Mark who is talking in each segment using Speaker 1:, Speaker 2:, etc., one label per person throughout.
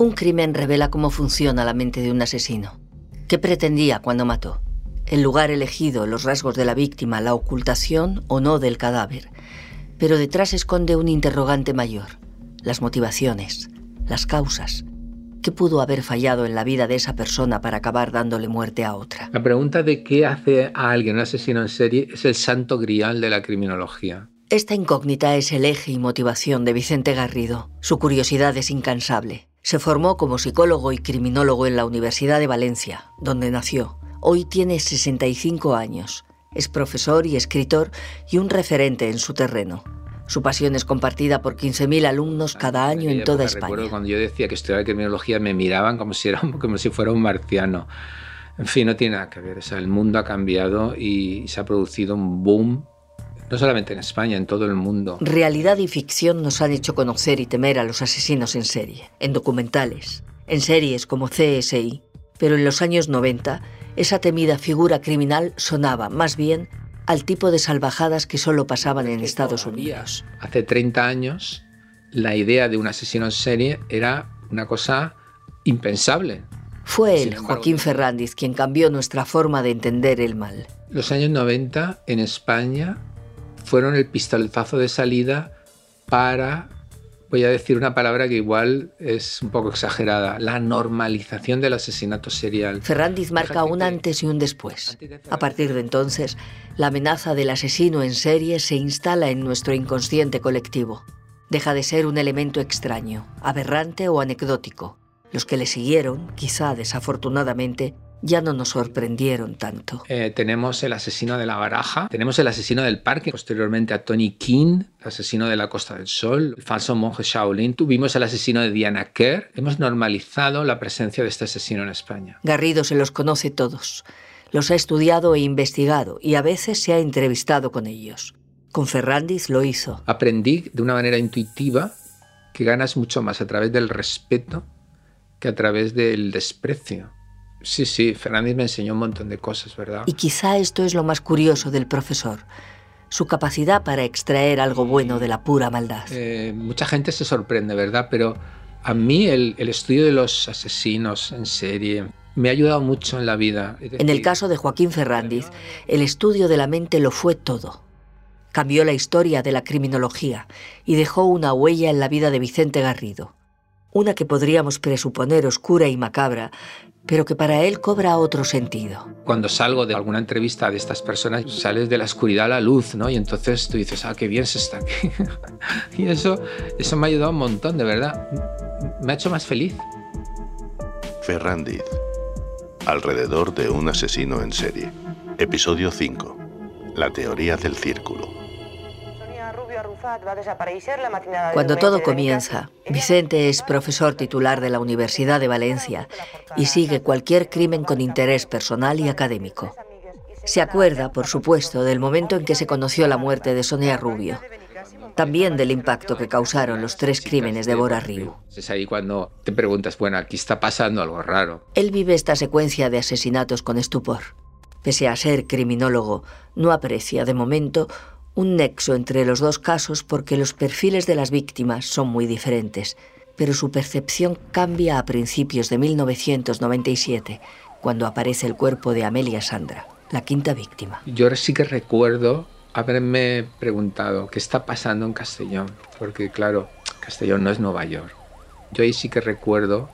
Speaker 1: Un crimen revela cómo funciona la mente de un asesino. ¿Qué pretendía cuando mató? El lugar elegido, los rasgos de la víctima, la ocultación o no del cadáver. Pero detrás esconde un interrogante mayor. Las motivaciones, las causas. ¿Qué pudo haber fallado en la vida de esa persona para acabar dándole muerte a otra?
Speaker 2: La pregunta de qué hace a alguien un asesino en serie es el santo grial de la criminología.
Speaker 1: Esta incógnita es el eje y motivación de Vicente Garrido. Su curiosidad es incansable. Se formó como psicólogo y criminólogo en la Universidad de Valencia, donde nació. Hoy tiene 65 años. Es profesor y escritor y un referente en su terreno. Su pasión es compartida por 15.000 alumnos cada año en toda España.
Speaker 2: Recuerdo cuando yo decía que estudiaba criminología me miraban como si, era, como si fuera un marciano. En fin, no tiene nada que ver. O sea, el mundo ha cambiado y se ha producido un boom no solamente en España, en todo el mundo.
Speaker 1: Realidad y ficción nos han hecho conocer y temer a los asesinos en serie, en documentales, en series como CSI. Pero en los años 90, esa temida figura criminal sonaba más bien al tipo de salvajadas que solo pasaban en Estados Unidos.
Speaker 2: Hace 30 años, la idea de un asesino en serie era una cosa impensable.
Speaker 1: Fue él, Joaquín Ferrandiz, quien cambió nuestra forma de entender el mal.
Speaker 2: Los años 90 en España fueron el pistoletazo de salida para, voy a decir una palabra que igual es un poco exagerada, la normalización del asesinato serial.
Speaker 1: Ferrandiz marca un antes y un después. A partir de entonces, la amenaza del asesino en serie se instala en nuestro inconsciente colectivo. Deja de ser un elemento extraño, aberrante o anecdótico. Los que le siguieron, quizá desafortunadamente, ya no nos sorprendieron tanto.
Speaker 2: Eh, tenemos el asesino de la baraja, tenemos el asesino del parque, posteriormente a Tony King, el asesino de la Costa del Sol, el falso monje Shaolin, tuvimos el asesino de Diana Kerr, hemos normalizado la presencia de este asesino en España.
Speaker 1: Garrido se los conoce todos, los ha estudiado e investigado y a veces se ha entrevistado con ellos. Con Ferrandiz lo hizo.
Speaker 2: Aprendí de una manera intuitiva que ganas mucho más a través del respeto que a través del desprecio. Sí, sí, Fernández me enseñó un montón de cosas, ¿verdad?
Speaker 1: Y quizá esto es lo más curioso del profesor, su capacidad para extraer algo bueno de la pura maldad.
Speaker 2: Eh, mucha gente se sorprende, ¿verdad? Pero a mí el, el, estudio de los asesinos en serie me ha ayudado mucho en la vida.
Speaker 1: en el caso de Joaquín Ferrandiz, el estudio de la mente lo fue todo. Cambió la historia de la criminología y dejó una huella en la vida de Vicente Garrido. Una que podríamos presuponer oscura y macabra, pero que para él cobra otro sentido.
Speaker 2: Cuando salgo de alguna entrevista de estas personas, sales de la oscuridad a la luz, ¿no? Y entonces tú dices, ah, qué bien se está aquí. y eso, eso me ha ayudado un montón, de verdad. Me ha hecho más feliz.
Speaker 3: Ferrandiz. Alrededor de un asesino en serie. Episodio 5. La teoría del círculo.
Speaker 1: Cuando todo comienza, Vicente es profesor titular de la Universidad de Valencia y sigue cualquier crimen con interés personal y académico. Se acuerda, por supuesto, del momento en que se conoció la muerte de Sonia Rubio. También del impacto que causaron los tres crímenes de Bora Riu.
Speaker 2: Es ahí cuando te preguntas, bueno, aquí está pasando algo raro.
Speaker 1: Él vive esta secuencia de asesinatos con estupor. Pese a ser criminólogo, no aprecia, de momento, un nexo entre los dos casos porque los perfiles de las víctimas son muy diferentes, pero su percepción cambia a principios de 1997, cuando aparece el cuerpo de Amelia Sandra, la quinta víctima.
Speaker 2: Yo sí que recuerdo haberme preguntado qué está pasando en Castellón, porque claro, Castellón no es Nueva York. Yo ahí sí que recuerdo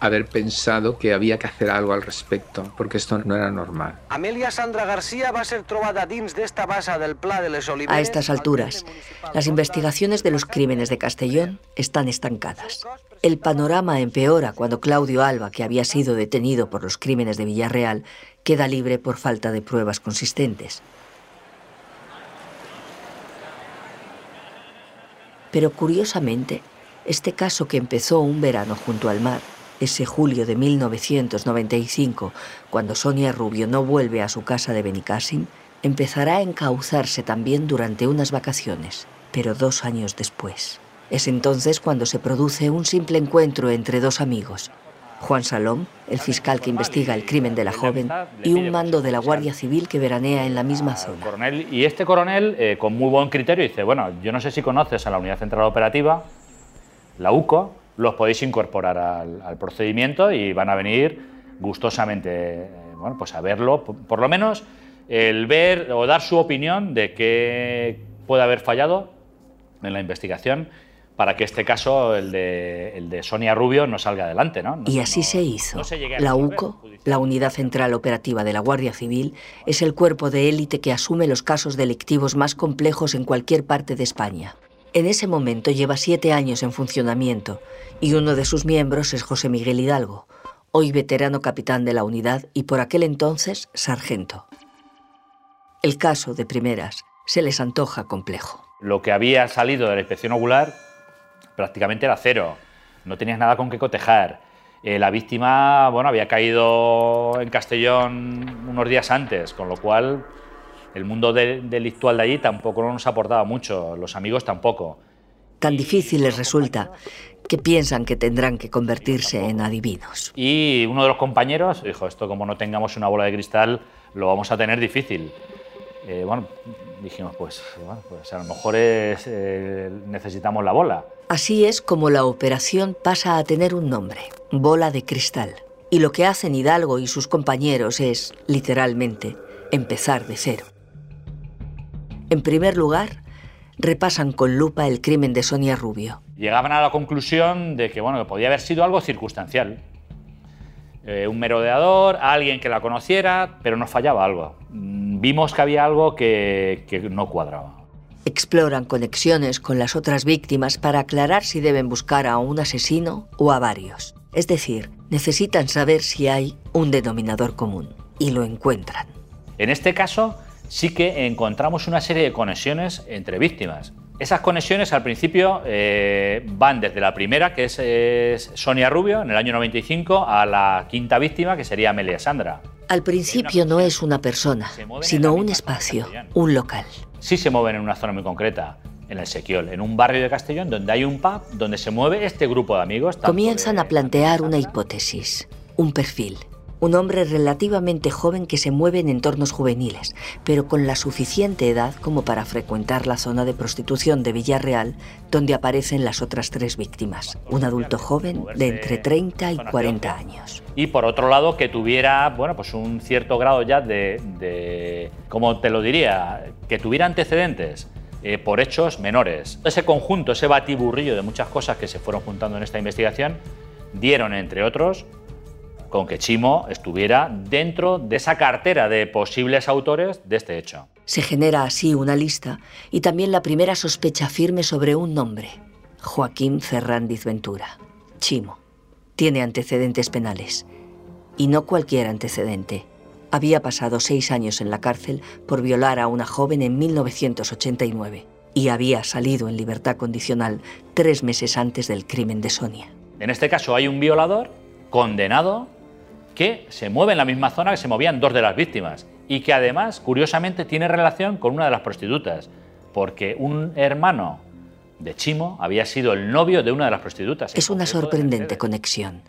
Speaker 2: haber pensado que había que hacer algo al respecto, porque esto no era normal.
Speaker 4: Amelia Sandra García va a ser trobada dins esta base del Pla de les Oliveres...
Speaker 1: A estas alturas, las investigaciones de los crímenes de Castellón están estancadas. El panorama empeora cuando Claudio Alba, que había sido detenido por los crímenes de Villarreal, queda libre por falta de pruebas consistentes. Pero curiosamente, este caso que empezó un verano junto al mar ese julio de 1995, cuando Sonia Rubio no vuelve a su casa de Benicassim, empezará a encauzarse también durante unas vacaciones, pero dos años después. Es entonces cuando se produce un simple encuentro entre dos amigos. Juan Salom, el fiscal que investiga el crimen de la joven, y un mando de la Guardia Civil que veranea en la misma zona.
Speaker 5: Coronel, y este coronel, eh, con muy buen criterio, dice, bueno, yo no sé si conoces a la Unidad Central Operativa, la UCO, los podéis incorporar al, procedimiento y van a venir gustosamente eh, bueno, pues a verlo, por, lo menos el ver o dar su opinión de qué puede haber fallado en la investigación para que este caso, el de, el de Sonia Rubio, no salga adelante. ¿no?
Speaker 1: y así se hizo. la UCO, la Unidad Central Operativa de la Guardia Civil, es el cuerpo de élite que asume los casos delictivos más complejos en cualquier parte de España. En ese momento lleva siete años en funcionamiento y uno de sus miembros es José Miguel Hidalgo, hoy veterano capitán de la unidad y por aquel entonces sargento. El caso, de primeras, se les antoja complejo.
Speaker 5: Lo que había salido de la inspección ocular prácticamente era cero, no tenías nada con qué cotejar. Eh, la víctima bueno, había caído en Castellón unos días antes, con lo cual el mundo delictual de allí tampoco nos aportaba mucho, los amigos tampoco.
Speaker 1: Tan difícil les resulta que piensan que tendrán que convertirse en adivinos.
Speaker 5: Y uno de los compañeros dijo, esto como no tengamos una bola de cristal, lo vamos a tener difícil. Eh, bueno, dijimos, pues, pues, a lo mejor eh, necesitamos la bola.
Speaker 1: Así es como la operación pasa a tener un nombre, bola de cristal. Y lo que hacen Hidalgo y sus compañeros es, literalmente, empezar de cero. En primer lugar, repasan con lupa el crimen de Sonia Rubio.
Speaker 5: Llegaban a la conclusión de que, bueno, que podía haber sido algo circunstancial. Eh, un merodeador, alguien que la conociera, pero nos fallaba algo. Mm, vimos que había algo que, que no cuadraba.
Speaker 1: Exploran conexiones con las otras víctimas para aclarar si deben buscar a un asesino o a varios. Es decir, necesitan saber si hay un denominador común. Y lo encuentran.
Speaker 5: En este caso, sí que encontramos una serie de conexiones entre víctimas. Esas conexiones al principio eh, van desde la primera, que es, Sonia Rubio, en el año 95, a la quinta víctima, que sería Amelia Sandra.
Speaker 1: Al principio no es una persona, sino un espacio, un local.
Speaker 5: Sí se mueven en una zona muy concreta, en el Sequiol, en un barrio de Castellón donde hay un pub donde se mueve este grupo de amigos.
Speaker 1: Comienzan a plantear una hipótesis, un perfil un hombre relativamente joven que se mueve en entornos juveniles, pero con la suficiente edad como para frecuentar la zona de prostitución de Villarreal, donde aparecen las otras tres víctimas, un adulto joven de entre 30 y 40 años.
Speaker 5: Y por otro lado, que tuviera, bueno, pues un cierto grado ya de, de ¿cómo te lo diría? Que tuviera antecedentes. Eh, por hechos menores. Ese conjunto, ese batiburrillo de muchas cosas que se fueron juntando en esta investigación, dieron, entre otros, con que Chimo estuviera dentro de esa cartera de posibles autores de este hecho.
Speaker 1: Se genera así una lista y también la primera sospecha firme sobre un nombre, Joaquín Ferrandiz Ventura. Chimo. Tiene antecedentes penales. Y no cualquier antecedente. Había pasado seis años en la cárcel por violar a una joven en 1989 y había salido en libertad condicional tres meses antes del crimen de Sonia.
Speaker 5: En este caso hay un violador condenado que se mueve en la misma zona que se movían dos de las víctimas y que además, curiosamente, tiene relación con una de las prostitutas, porque un hermano de Chimo había sido el novio de una de las prostitutas.
Speaker 1: Es una sorprendente conexión.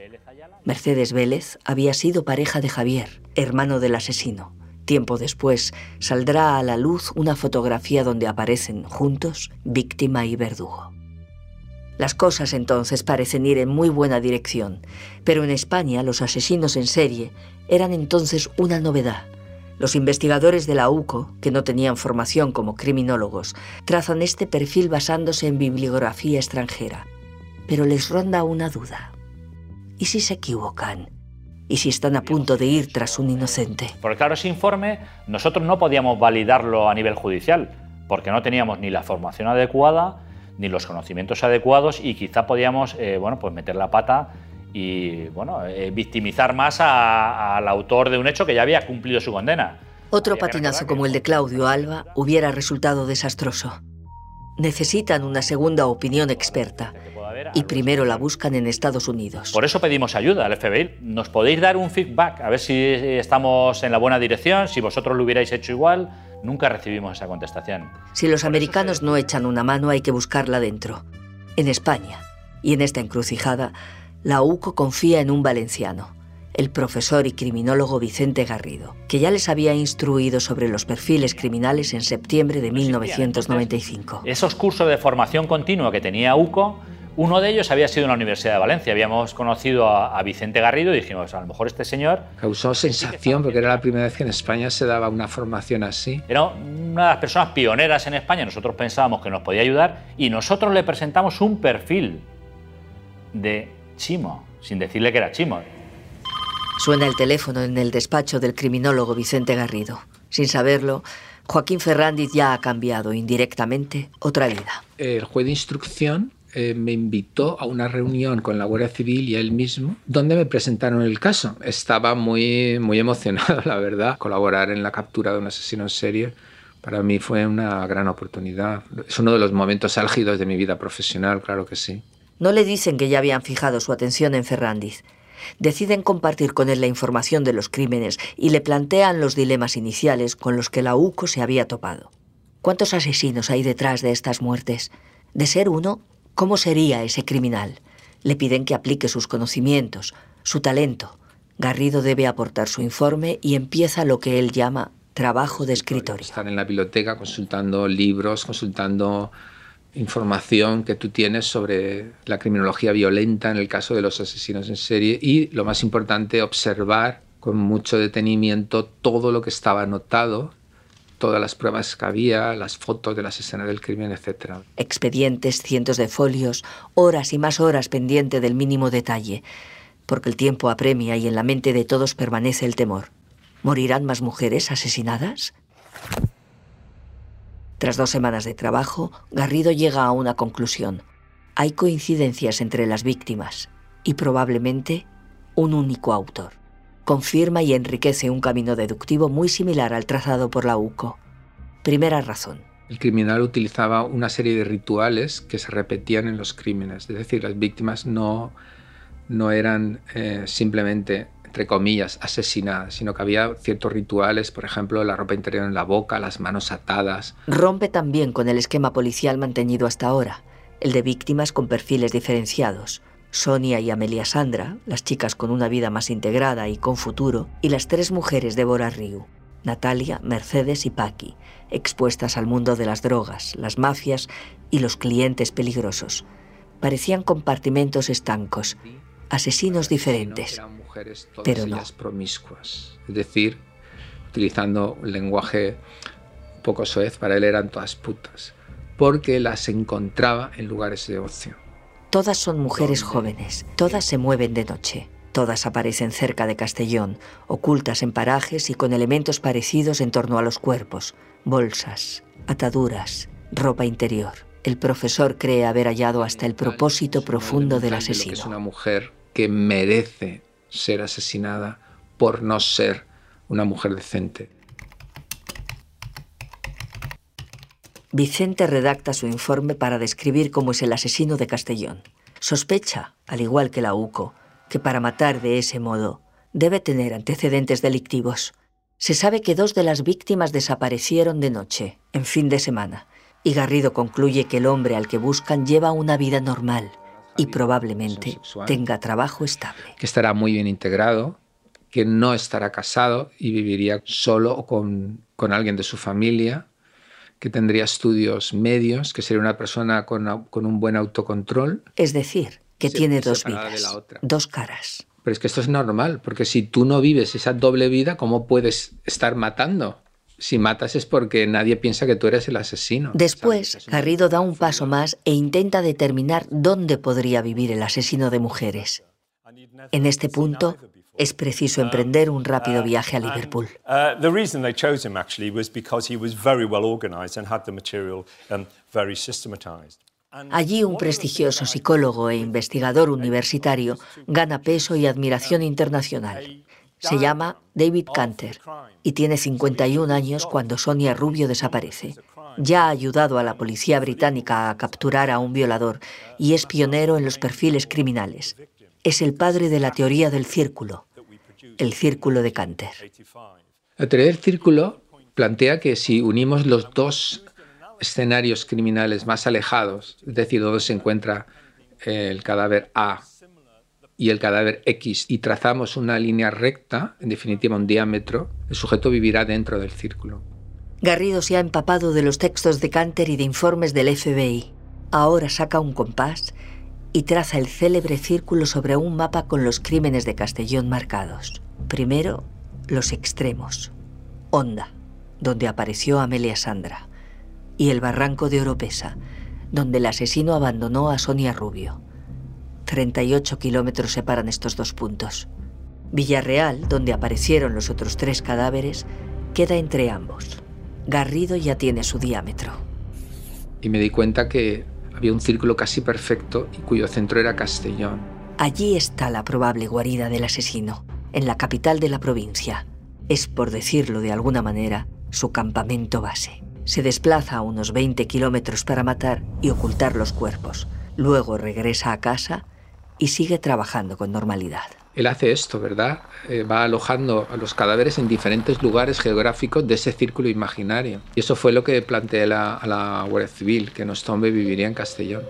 Speaker 1: Mercedes Vélez había sido pareja de Javier, hermano del asesino. Tiempo después saldrá a la luz una fotografía donde aparecen juntos víctima y verdugo. Las cosas entonces parecen ir en muy buena dirección, pero en España los asesinos en serie eran entonces una novedad. Los investigadores de la UCO, que no tenían formación como criminólogos, trazan este perfil basándose en bibliografía extranjera. Pero les ronda una duda. ¿Y si se equivocan? ¿Y si están a punto de ir tras un inocente?
Speaker 5: Porque claro, ese informe nosotros no podíamos validarlo a nivel judicial, porque no teníamos ni la formación adecuada, ni los conocimientos adecuados y quizá podíamos eh, bueno, pues meter la pata y bueno, eh, victimizar más al autor de un hecho que ya había cumplido su condena.
Speaker 1: Otro patinazo como el de Claudio Alba hubiera resultado desastroso. Necesitan una segunda opinión experta y primero la buscan en Estados Unidos.
Speaker 5: Por eso pedimos ayuda al FBI. ¿Nos podéis dar un feedback? A ver si estamos en la buena dirección, si vosotros lo hubierais hecho igual. Nunca recibimos esa contestación.
Speaker 1: Si los americanos no echan una mano, hay que buscarla dentro, en España. Y en esta encrucijada, la UCO confía en un valenciano, el profesor y criminólogo Vicente Garrido, que ya les había instruido sobre los perfiles criminales en septiembre de 1995.
Speaker 5: Esos cursos de formación continua que tenía UCO, uno de ellos había sido en la Universidad de Valencia. Habíamos conocido a, a Vicente Garrido y dijimos, a lo mejor este señor...
Speaker 2: Causó sensación porque era la primera vez que en España se daba una formación así.
Speaker 5: Era una de las personas pioneras en España, nosotros pensábamos que nos podía ayudar y nosotros le presentamos un perfil de Chimo, sin decirle que era Chimo.
Speaker 1: Suena el teléfono en el despacho del criminólogo Vicente Garrido. Sin saberlo, Joaquín Ferrandiz ya ha cambiado indirectamente otra vida.
Speaker 2: El juez de instrucción eh, me invitó a una reunión con la Guardia Civil y él mismo, donde me presentaron el caso. Estaba muy, muy emocionado, la verdad. Colaborar en la captura de un asesino en serie para mí fue una gran oportunidad. Es uno de los momentos álgidos de mi vida profesional, claro que sí.
Speaker 1: No le dicen que ya habían fijado su atención en Ferrandiz. Deciden compartir con él la información de los crímenes y le plantean los dilemas iniciales con los que la UCO se había topado. ¿Cuántos asesinos hay detrás de estas muertes? De ser uno, ¿cómo sería ese criminal? Le piden que aplique sus conocimientos, su talento. Garrido debe aportar su informe y empieza lo que él llama trabajo de escritorio.
Speaker 2: Estar en la biblioteca consultando libros, consultando información que tú tienes sobre la criminología violenta en el caso de los asesinos en serie y, lo más importante, observar con mucho detenimiento todo lo que estaba anotado, todas las pruebas que había, las fotos de las escenas del crimen, etc.
Speaker 1: Expedientes, cientos de folios, horas y más horas pendiente del mínimo detalle, porque el tiempo apremia y en la mente de todos permanece el temor. ¿Morirán más mujeres asesinadas? Tras dos semanas de trabajo, Garrido llega a una conclusión. Hay coincidencias entre las víctimas y probablemente un único autor. Confirma y enriquece un camino deductivo muy similar al trazado por la UCO. Primera razón.
Speaker 2: El criminal utilizaba una serie de rituales que se repetían en los crímenes, es decir, las víctimas no, no eran eh, simplemente entre comillas, asesinadas, sino que había ciertos rituales, por ejemplo, la ropa interior en la boca, las manos atadas.
Speaker 1: Rompe también con el esquema policial mantenido hasta ahora, el de víctimas con perfiles diferenciados. Sonia y Amelia Sandra, las chicas con una vida más integrada y con futuro, y las tres mujeres de Bora Ryu, Natalia, Mercedes y Paqui, expuestas al mundo de las drogas, las mafias y los clientes peligrosos. Parecían compartimentos estancos, asesinos diferentes
Speaker 2: Pero ellas promiscuas. Es decir, utilizando un lenguaje poco soez, para él eran todas putas, porque las encontraba en lugares de ocio.
Speaker 1: Todas son mujeres jóvenes, todas se mueven de noche, todas aparecen cerca de Castellón, ocultas en parajes y con elementos parecidos en torno a los cuerpos, bolsas, ataduras, ropa interior. El profesor cree haber hallado hasta el propósito profundo del asesino.
Speaker 2: es una mujer que merece ser asesinada por no ser una mujer decente.
Speaker 1: Vicente redacta su informe para describir cómo es el asesino de Castellón. Sospecha, al igual que la UCO, que para matar de ese modo debe tener antecedentes delictivos. Se sabe que dos de las víctimas desaparecieron de noche, en fin de semana, y Garrido concluye que el hombre al que buscan lleva una vida normal y probablemente tenga trabajo estable.
Speaker 2: Que estará muy bien integrado, que no estará casado y viviría solo con, con alguien de su familia, que tendría estudios medios, que sería una persona con, con un buen autocontrol.
Speaker 1: Es decir, que tiene dos vidas, dos caras.
Speaker 2: Pero es que esto es normal, porque si tú no vives esa doble vida, ¿cómo puedes estar matando? si matas es porque nadie piensa que tú eres el asesino.
Speaker 1: Después, Garrido da un paso más e intenta determinar dónde podría vivir el asesino de mujeres. En este punto, es preciso emprender un rápido viaje a Liverpool. Allí un prestigioso psicólogo e investigador universitario gana peso y admiración internacional. Se llama David Canter y tiene 51 años cuando Sonia Rubio desaparece. Ya ha ayudado a la policía británica a capturar a un violador y es pionero en los perfiles criminales. Es el padre de la teoría del círculo, el círculo de Canter.
Speaker 2: La teoría del círculo plantea que si unimos los dos escenarios criminales más alejados, es decir, donde se encuentra el cadáver A y el cadáver X y trazamos una línea recta, en definitiva un diámetro, el sujeto vivirá dentro del círculo.
Speaker 1: Garrido se ha empapado de los textos de Canter y de informes del FBI. Ahora saca un compás y traza el célebre círculo sobre un mapa con los crímenes de Castellón marcados. Primero, los extremos. Honda, donde apareció Amelia Sandra, y el barranco de Oropesa, donde el asesino abandonó a Sonia Rubio. 38 kilómetros separan estos dos puntos. Villarreal, donde aparecieron los otros tres cadáveres, queda entre ambos. Garrido ya tiene su diámetro.
Speaker 2: Y me di cuenta que había un círculo casi perfecto y cuyo centro era Castellón.
Speaker 1: Allí está la probable guarida del asesino, en la capital de la provincia. Es, por decirlo de alguna manera, su campamento base. Se desplaza a unos 20 kilómetros para matar y ocultar los cuerpos. Luego regresa a casa y sigue trabajando con normalidad.
Speaker 2: Él hace esto, ¿verdad? Eh, va alojando a los cadáveres en diferentes lugares geográficos de ese círculo imaginario. Y eso fue lo que planteé a la Guardia Civil, que Nostombe viviría en Castellón.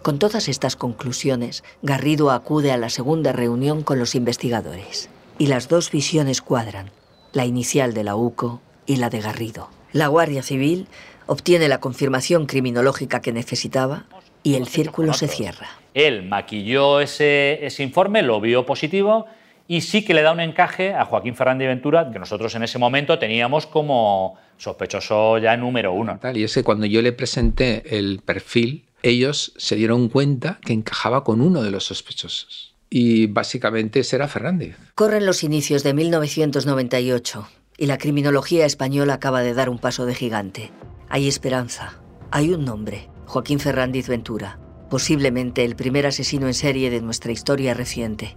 Speaker 1: Con todas estas conclusiones, Garrido acude a la segunda reunión con los investigadores. Y las dos visiones cuadran, la inicial de la UCO y la de Garrido. La Guardia Civil obtiene la confirmación criminológica que necesitaba y el círculo se cierra.
Speaker 5: Él maquilló ese, ese informe, lo vio positivo y sí que le da un encaje a Joaquín Fernández Ventura, que nosotros en ese momento teníamos como sospechoso ya número uno.
Speaker 2: Y ese cuando yo le presenté el perfil, ellos se dieron cuenta que encajaba con uno de los sospechosos. Y básicamente ese era Fernández.
Speaker 1: Corren los inicios de 1998 y la criminología española acaba de dar un paso de gigante. Hay esperanza, hay un nombre, Joaquín Fernández Ventura, posiblemente el primer asesino en serie de nuestra historia reciente.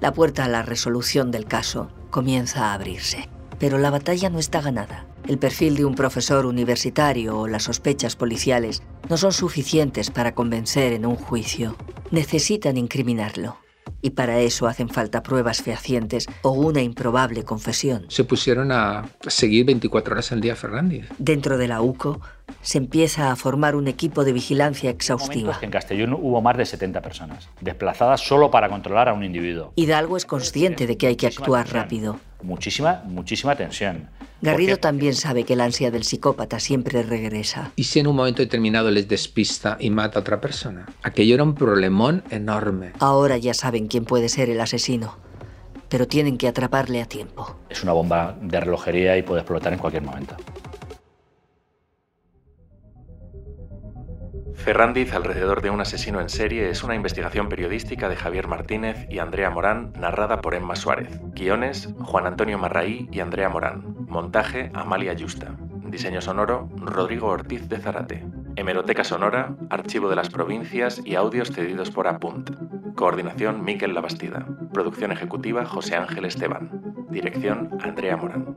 Speaker 1: La puerta a la resolución del caso comienza a abrirse. Pero la batalla no está ganada. El perfil de un profesor universitario o las sospechas policiales no son suficientes para convencer en un juicio. Necesitan incriminarlo y para eso hacen falta pruebas fehacientes o una improbable confesión.
Speaker 2: Se pusieron a seguir 24 horas al día Fernández.
Speaker 1: Dentro de la UCO se empieza a formar un equipo de vigilancia exhaustiva.
Speaker 5: En Castellón hubo más de 70 personas, desplazadas solo para controlar a un individuo.
Speaker 1: Hidalgo es consciente de que hay que actuar rápido.
Speaker 5: Muchísima, muchísima tensión.
Speaker 1: Garrido también sabe que la ansia del psicópata siempre regresa.
Speaker 2: ¿Y si en un momento determinado les despista y mata a otra persona? Aquello era un problemón enorme.
Speaker 1: Ahora ya saben quién puede ser el asesino, pero tienen que atraparle a tiempo.
Speaker 5: Es una bomba de relojería y puede explotar en cualquier momento.
Speaker 6: Ferrandiz alrededor de un asesino en serie es una investigación periodística de Javier Martínez y Andrea Morán narrada por Emma Suárez. Guiones, Juan Antonio Marraí y Andrea Morán. Montaje, Amalia Yusta. Diseño sonoro, Rodrigo Ortiz de Zarate. Hemeroteca sonora, Archivo de las Provincias y audios cedidos por Apunt. Coordinación, Miquel Labastida. Producción ejecutiva, José Ángel Esteban. Dirección, Andrea Morán.